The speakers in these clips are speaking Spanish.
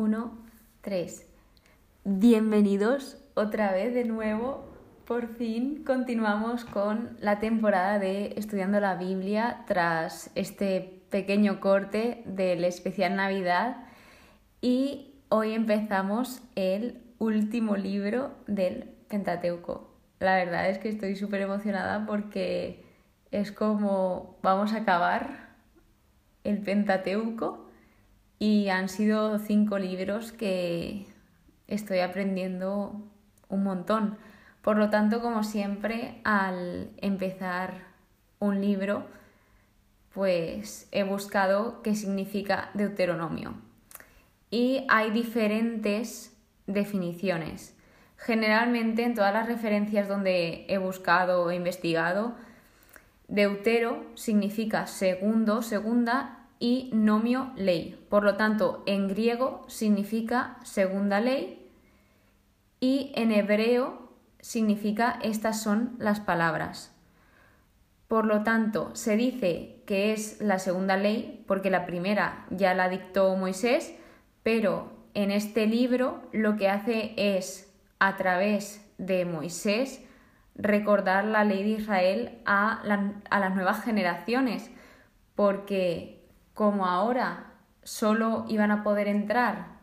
Uno, tres. Bienvenidos otra vez de nuevo. Por fin continuamos con la temporada de Estudiando la Biblia tras este pequeño corte del especial Navidad y hoy empezamos el último libro del Pentateuco. La verdad es que estoy súper emocionada porque es como vamos a acabar el Pentateuco y han sido cinco libros que estoy aprendiendo un montón. Por lo tanto, como siempre, al empezar un libro, pues he buscado qué significa Deuteronomio. Y hay diferentes definiciones. Generalmente en todas las referencias donde he buscado o investigado, Deutero significa segundo, segunda y nomio ley. Por lo tanto, en griego significa segunda ley y en hebreo significa estas son las palabras. Por lo tanto, se dice que es la segunda ley porque la primera ya la dictó Moisés, pero en este libro lo que hace es, a través de Moisés, recordar la ley de Israel a, a las nuevas generaciones, porque como ahora solo iban a poder entrar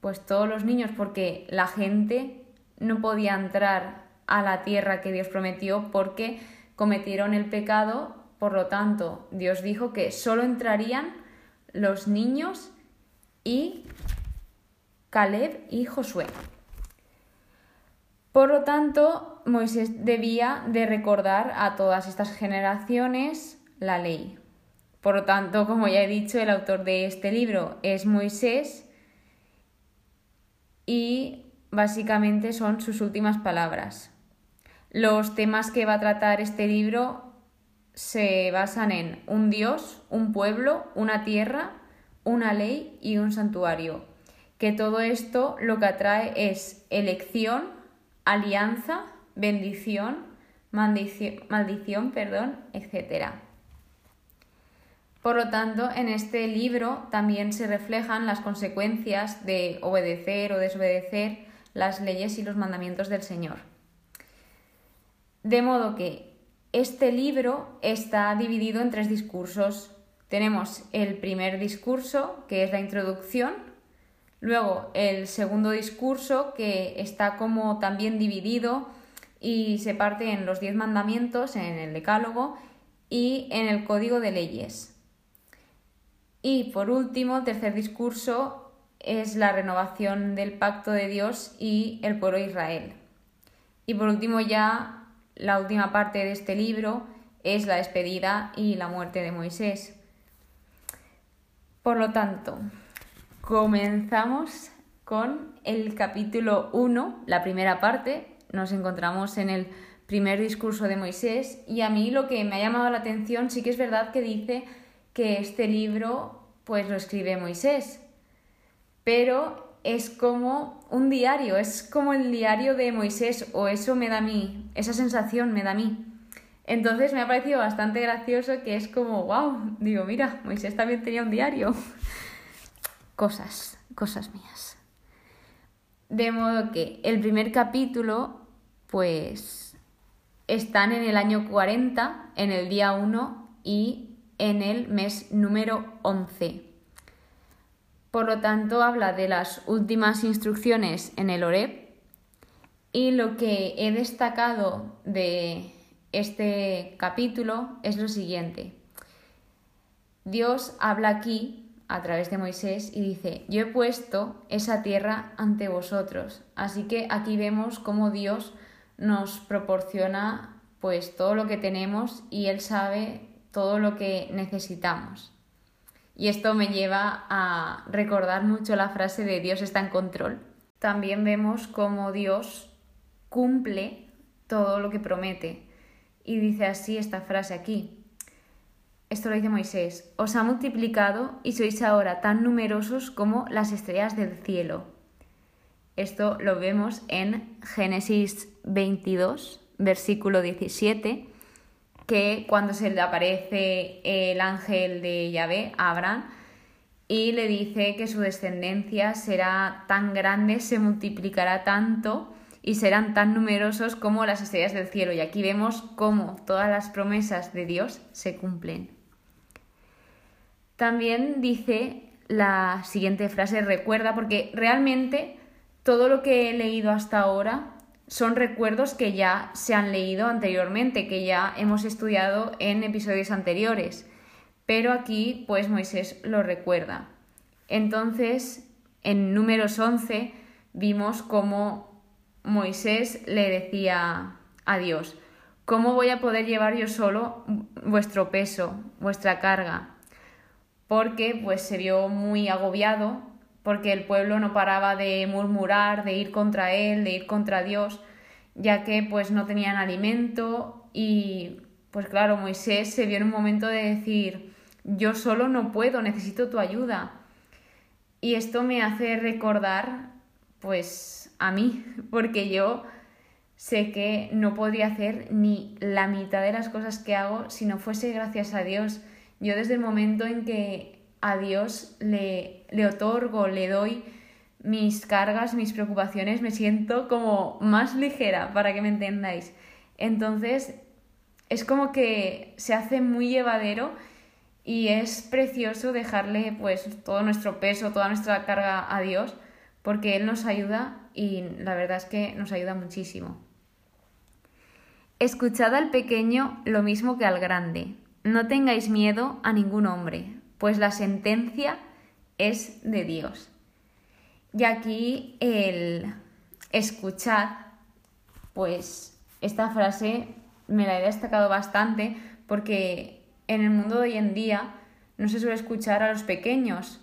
pues todos los niños porque la gente no podía entrar a la tierra que Dios prometió porque cometieron el pecado, por lo tanto Dios dijo que solo entrarían los niños y Caleb y Josué. Por lo tanto, Moisés debía de recordar a todas estas generaciones la ley. Por lo tanto, como ya he dicho, el autor de este libro es Moisés y básicamente son sus últimas palabras. Los temas que va a tratar este libro se basan en un Dios, un pueblo, una tierra, una ley y un santuario. Que todo esto lo que atrae es elección, alianza, bendición, maldición, maldición perdón, etc. Por lo tanto, en este libro también se reflejan las consecuencias de obedecer o desobedecer las leyes y los mandamientos del Señor. De modo que este libro está dividido en tres discursos. Tenemos el primer discurso, que es la introducción, luego el segundo discurso, que está como también dividido y se parte en los diez mandamientos, en el decálogo y en el código de leyes. Y por último, el tercer discurso es la renovación del pacto de Dios y el pueblo de Israel. Y por último ya la última parte de este libro es la despedida y la muerte de Moisés. Por lo tanto, comenzamos con el capítulo 1, la primera parte. Nos encontramos en el primer discurso de Moisés y a mí lo que me ha llamado la atención sí que es verdad que dice que este libro pues lo escribe Moisés, pero es como un diario, es como el diario de Moisés o eso me da a mí, esa sensación me da a mí. Entonces me ha parecido bastante gracioso que es como, wow, digo, mira, Moisés también tenía un diario. cosas, cosas mías. De modo que el primer capítulo, pues, están en el año 40, en el día 1 y en el mes número 11. Por lo tanto, habla de las últimas instrucciones en el OREP y lo que he destacado de este capítulo es lo siguiente. Dios habla aquí a través de Moisés y dice, yo he puesto esa tierra ante vosotros. Así que aquí vemos cómo Dios nos proporciona pues todo lo que tenemos y Él sabe todo lo que necesitamos. Y esto me lleva a recordar mucho la frase de Dios está en control. También vemos cómo Dios cumple todo lo que promete. Y dice así esta frase aquí. Esto lo dice Moisés. Os ha multiplicado y sois ahora tan numerosos como las estrellas del cielo. Esto lo vemos en Génesis 22, versículo 17 que cuando se le aparece el ángel de Yahvé Abraham y le dice que su descendencia será tan grande, se multiplicará tanto y serán tan numerosos como las estrellas del cielo. Y aquí vemos cómo todas las promesas de Dios se cumplen. También dice la siguiente frase, recuerda, porque realmente todo lo que he leído hasta ahora son recuerdos que ya se han leído anteriormente, que ya hemos estudiado en episodios anteriores pero aquí pues Moisés lo recuerda. Entonces, en números 11 vimos cómo Moisés le decía a Dios, ¿cómo voy a poder llevar yo solo vuestro peso, vuestra carga? Porque pues se vio muy agobiado, porque el pueblo no paraba de murmurar, de ir contra él, de ir contra Dios, ya que pues no tenían alimento y pues claro, Moisés se vio en un momento de decir, yo solo no puedo, necesito tu ayuda. Y esto me hace recordar, pues, a mí, porque yo sé que no podría hacer ni la mitad de las cosas que hago si no fuese gracias a Dios. Yo desde el momento en que a Dios le, le otorgo, le doy mis cargas, mis preocupaciones, me siento como más ligera, para que me entendáis. Entonces, es como que se hace muy llevadero y es precioso dejarle pues todo nuestro peso, toda nuestra carga a Dios, porque Él nos ayuda y la verdad es que nos ayuda muchísimo. Escuchad al pequeño lo mismo que al grande. No tengáis miedo a ningún hombre, pues la sentencia es de Dios. Y aquí el escuchar, pues esta frase me la he destacado bastante porque en el mundo de hoy en día no se suele escuchar a los pequeños,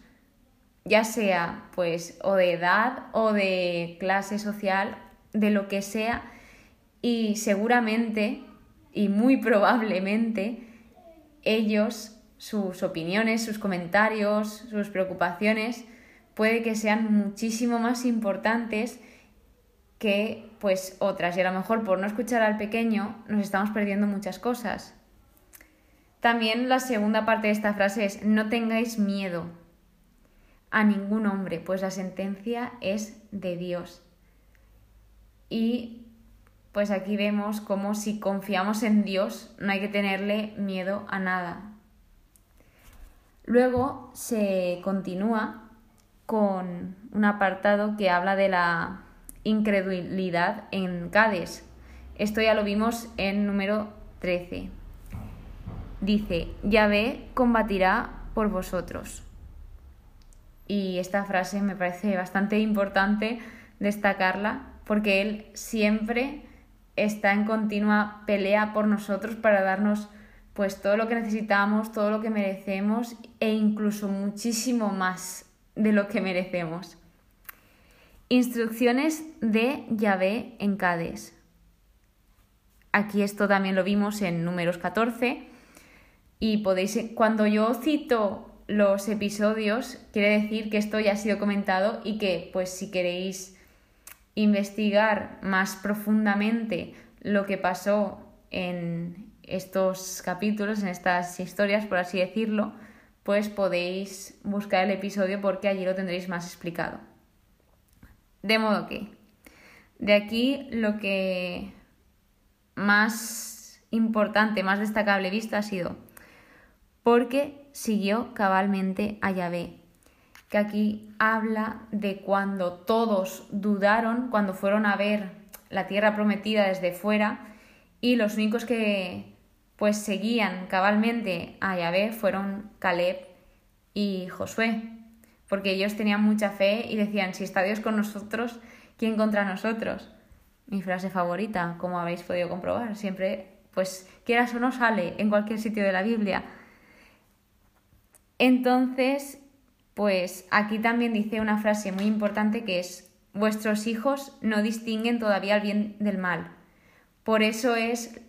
ya sea pues o de edad o de clase social, de lo que sea, y seguramente y muy probablemente ellos, sus opiniones, sus comentarios, sus preocupaciones, puede que sean muchísimo más importantes que pues otras y a lo mejor por no escuchar al pequeño nos estamos perdiendo muchas cosas. También la segunda parte de esta frase es no tengáis miedo a ningún hombre, pues la sentencia es de Dios. Y pues aquí vemos cómo si confiamos en Dios no hay que tenerle miedo a nada. Luego se continúa con un apartado que habla de la incredulidad en Cades. Esto ya lo vimos en número 13 dice, Yahvé combatirá por vosotros. Y esta frase me parece bastante importante destacarla porque Él siempre está en continua pelea por nosotros para darnos pues todo lo que necesitamos, todo lo que merecemos e incluso muchísimo más de lo que merecemos. Instrucciones de Yahvé en Cades. Aquí esto también lo vimos en números 14 y podéis, cuando yo cito los episodios, quiere decir que esto ya ha sido comentado y que, pues, si queréis investigar más profundamente lo que pasó en estos capítulos, en estas historias, por así decirlo, pues podéis buscar el episodio porque allí lo tendréis más explicado. De modo que, de aquí lo que más importante, más destacable visto ha sido porque siguió cabalmente a Yahvé, que aquí habla de cuando todos dudaron, cuando fueron a ver la tierra prometida desde fuera, y los únicos que pues seguían cabalmente a Yahvé fueron Caleb y Josué, porque ellos tenían mucha fe y decían, si está Dios con nosotros, ¿quién contra nosotros? Mi frase favorita, como habéis podido comprobar, siempre, pues quieras o no sale en cualquier sitio de la Biblia. Entonces, pues aquí también dice una frase muy importante que es, vuestros hijos no distinguen todavía el bien del mal. Por eso es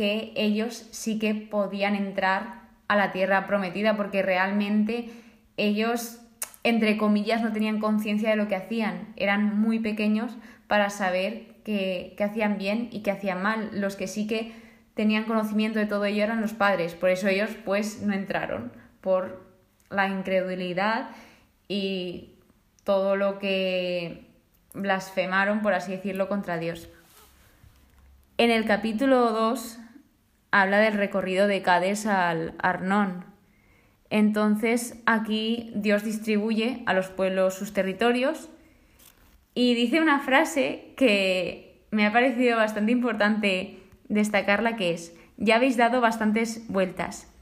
que ellos sí que podían entrar a la tierra prometida, porque realmente ellos, entre comillas, no tenían conciencia de lo que hacían. Eran muy pequeños para saber que, hacían bien y que hacían mal. Los que sí que tenían conocimiento de todo ello eran los padres, por eso ellos pues no entraron por la incredulidad y todo lo que blasfemaron, por así decirlo, contra Dios. En el capítulo 2 habla del recorrido de Cades al Arnón. Entonces aquí Dios distribuye a los pueblos sus territorios y dice una frase que me ha parecido bastante importante destacarla que es, ya habéis dado bastantes vueltas.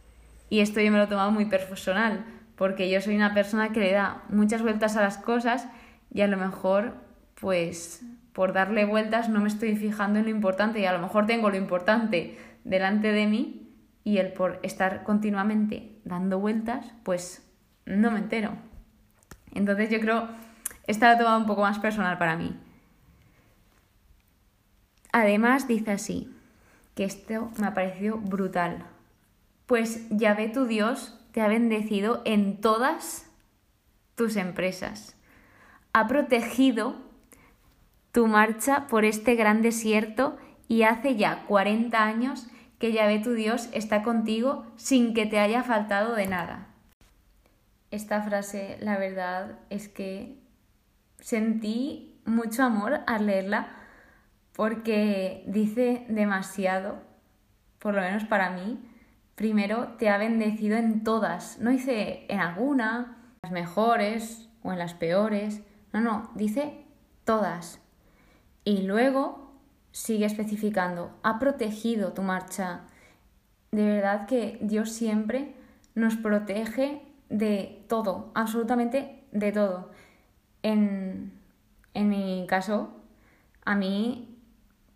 Y esto yo me lo he tomado muy personal, porque yo soy una persona que le da muchas vueltas a las cosas y a lo mejor, pues, por darle vueltas no me estoy fijando en lo importante y a lo mejor tengo lo importante delante de mí y el por estar continuamente dando vueltas, pues no me entero. Entonces yo creo, esta lo he tomado un poco más personal para mí. Además dice así, que esto me ha parecido brutal. Pues ya ve tu Dios te ha bendecido en todas tus empresas. Ha protegido tu marcha por este gran desierto y hace ya 40 años que ya ve tu Dios está contigo sin que te haya faltado de nada. Esta frase, la verdad, es que sentí mucho amor al leerla porque dice demasiado, por lo menos para mí. Primero, te ha bendecido en todas, no dice en alguna, en las mejores o en las peores, no, no, dice todas. Y luego sigue especificando, ha protegido tu marcha. De verdad que Dios siempre nos protege de todo, absolutamente de todo. En, en mi caso, a mí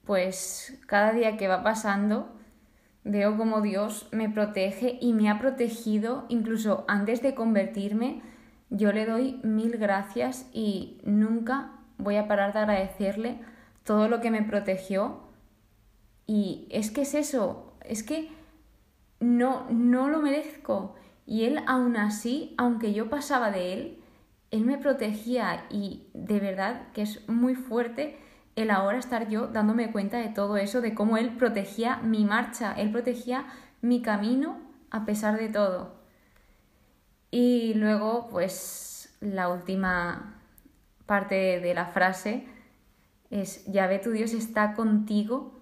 pues cada día que va pasando veo como Dios me protege y me ha protegido incluso antes de convertirme. Yo le doy mil gracias y nunca voy a parar de agradecerle todo lo que me protegió. Y es que es eso, es que no, no lo merezco. Y él aún así, aunque yo pasaba de él, él me protegía y de verdad que es muy fuerte el ahora estar yo dándome cuenta de todo eso, de cómo Él protegía mi marcha, Él protegía mi camino a pesar de todo. Y luego, pues, la última parte de la frase es, ya ve, tu Dios está contigo.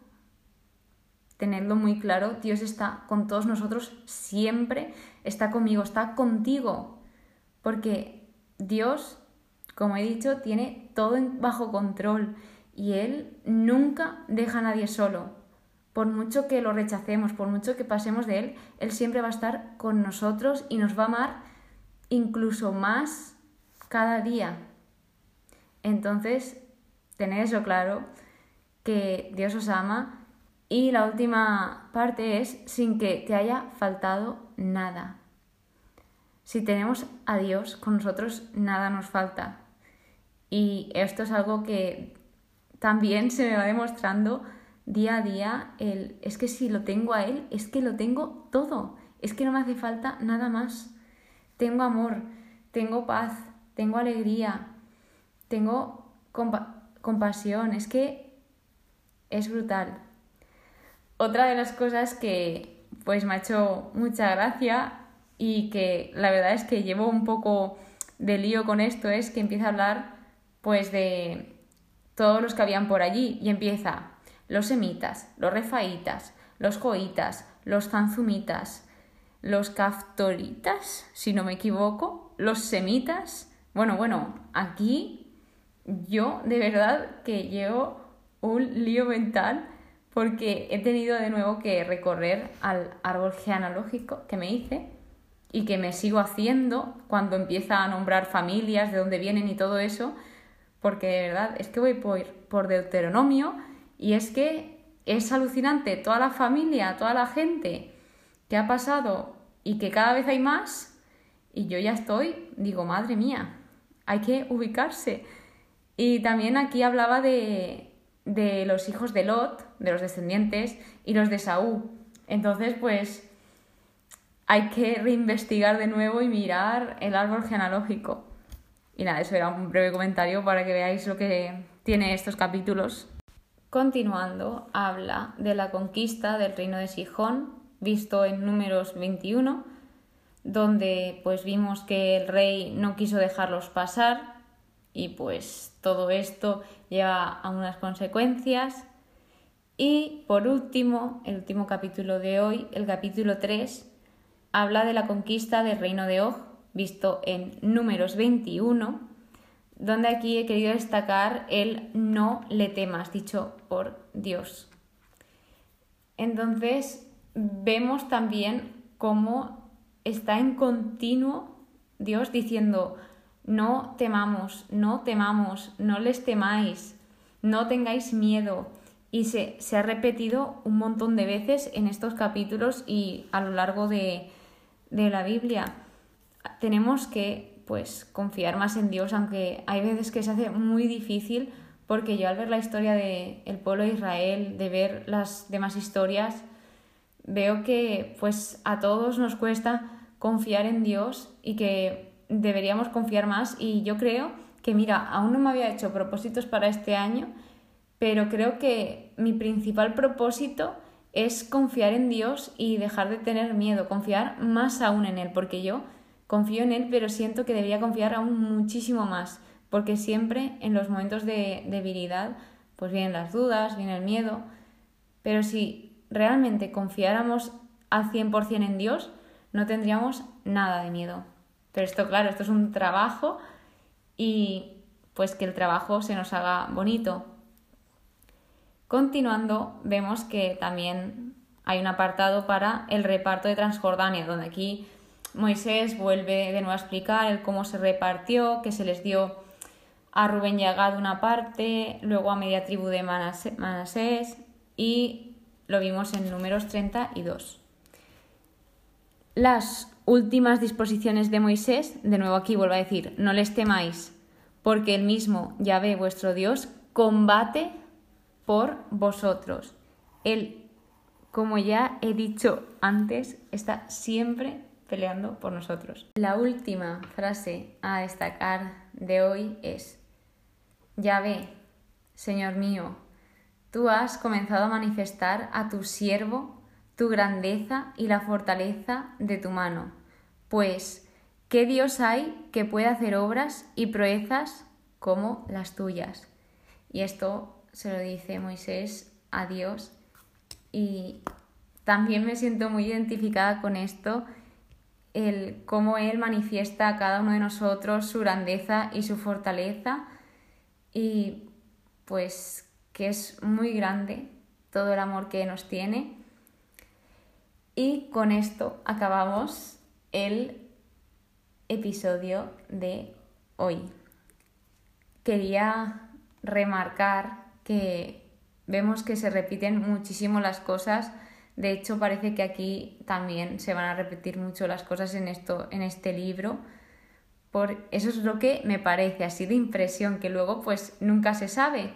Tenedlo muy claro, Dios está con todos nosotros siempre, está conmigo, está contigo. Porque Dios, como he dicho, tiene todo bajo control y Él nunca deja a nadie solo. Por mucho que lo rechacemos, por mucho que pasemos de Él, Él siempre va a estar con nosotros y nos va a amar incluso más cada día. Entonces, tened eso claro, que Dios os ama. Y la última parte es sin que te haya faltado nada. Si tenemos a Dios con nosotros, nada nos falta. Y esto es algo que también se me va demostrando día a día el, es que si lo tengo a Él, es que lo tengo todo, es que no me hace falta nada más. Tengo amor, tengo paz, tengo alegría, tengo compasión, es que es brutal. Otra de las cosas que pues me ha hecho mucha gracia y que la verdad es que llevo un poco de lío con esto es que empieza a hablar pues de todos los que habían por allí, y empieza los semitas, los refaitas, los joitas, los zanzumitas, los caftoritas, si no me equivoco, los semitas. Bueno, bueno, aquí yo de verdad que llevo un lío mental porque he tenido de nuevo que recorrer al árbol genealógico que me hice y que me sigo haciendo cuando empieza a nombrar familias, de dónde vienen y todo eso, porque de verdad es que voy por, por Deuteronomio y es que es alucinante toda la familia, toda la gente que ha pasado y que cada vez hay más y yo ya estoy, digo, madre mía, hay que ubicarse. Y también aquí hablaba de, de los hijos de Lot, de los descendientes, y los de Saúl. Entonces, pues hay que reinvestigar de nuevo y mirar el árbol genealógico. Y nada, eso era un breve comentario para que veáis lo que tiene estos capítulos. Continuando, habla de la conquista del reino de Sijón, visto en números 21, donde pues vimos que el rey no quiso dejarlos pasar y pues todo esto lleva a unas consecuencias. Y por último, el último capítulo de hoy, el capítulo 3, habla de la conquista del reino de Og, visto en números 21, donde aquí he querido destacar el no le temas, dicho por Dios. Entonces, vemos también cómo está en continuo Dios diciendo, no temamos, no temamos, no les temáis, no tengáis miedo. Y se, se ha repetido un montón de veces en estos capítulos y a lo largo de, de la Biblia. Tenemos que pues confiar más en Dios, aunque hay veces que se hace muy difícil, porque yo al ver la historia del el pueblo de Israel, de ver las demás historias, veo que pues a todos nos cuesta confiar en Dios y que deberíamos confiar más y yo creo que mira, aún no me había hecho propósitos para este año, pero creo que mi principal propósito es confiar en Dios y dejar de tener miedo, confiar más aún en Él, porque yo confío en Él, pero siento que debería confiar aún muchísimo más, porque siempre en los momentos de debilidad, pues vienen las dudas, viene el miedo, pero si realmente confiáramos al 100% en Dios, no tendríamos nada de miedo. Pero esto, claro, esto es un trabajo y pues que el trabajo se nos haga bonito, Continuando, vemos que también hay un apartado para el reparto de Transjordania, donde aquí Moisés vuelve de nuevo a explicar el cómo se repartió, que se les dio a Rubén y a una parte, luego a media tribu de Manasés y lo vimos en números 32. Las últimas disposiciones de Moisés, de nuevo aquí vuelvo a decir, no les temáis, porque el mismo Yahvé vuestro Dios combate por vosotros. Él, como ya he dicho antes, está siempre peleando por nosotros. La última frase a destacar de hoy es, ya ve, Señor mío, tú has comenzado a manifestar a tu siervo tu grandeza y la fortaleza de tu mano, pues, ¿qué Dios hay que pueda hacer obras y proezas como las tuyas? Y esto se lo dice Moisés a Dios y también me siento muy identificada con esto, el cómo Él manifiesta a cada uno de nosotros su grandeza y su fortaleza y pues que es muy grande todo el amor que nos tiene. Y con esto acabamos el episodio de hoy. Quería remarcar que vemos que se repiten muchísimo las cosas. De hecho, parece que aquí también se van a repetir mucho las cosas en, esto, en este libro. Por eso es lo que me parece, así de impresión, que luego pues nunca se sabe.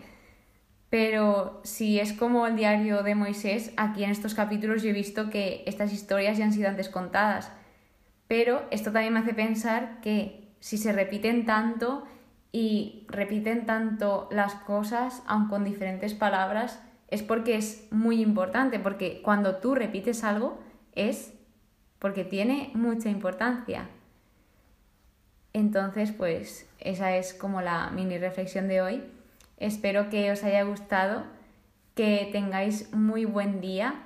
Pero si es como el diario de Moisés, aquí en estos capítulos yo he visto que estas historias ya han sido antes contadas. Pero esto también me hace pensar que si se repiten tanto y repiten tanto las cosas, aun con diferentes palabras, es porque es muy importante, porque cuando tú repites algo es porque tiene mucha importancia. Entonces, pues esa es como la mini reflexión de hoy. Espero que os haya gustado, que tengáis muy buen día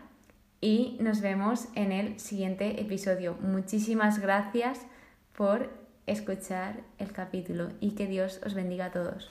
y nos vemos en el siguiente episodio. Muchísimas gracias por escuchar el capítulo y que Dios os bendiga a todos.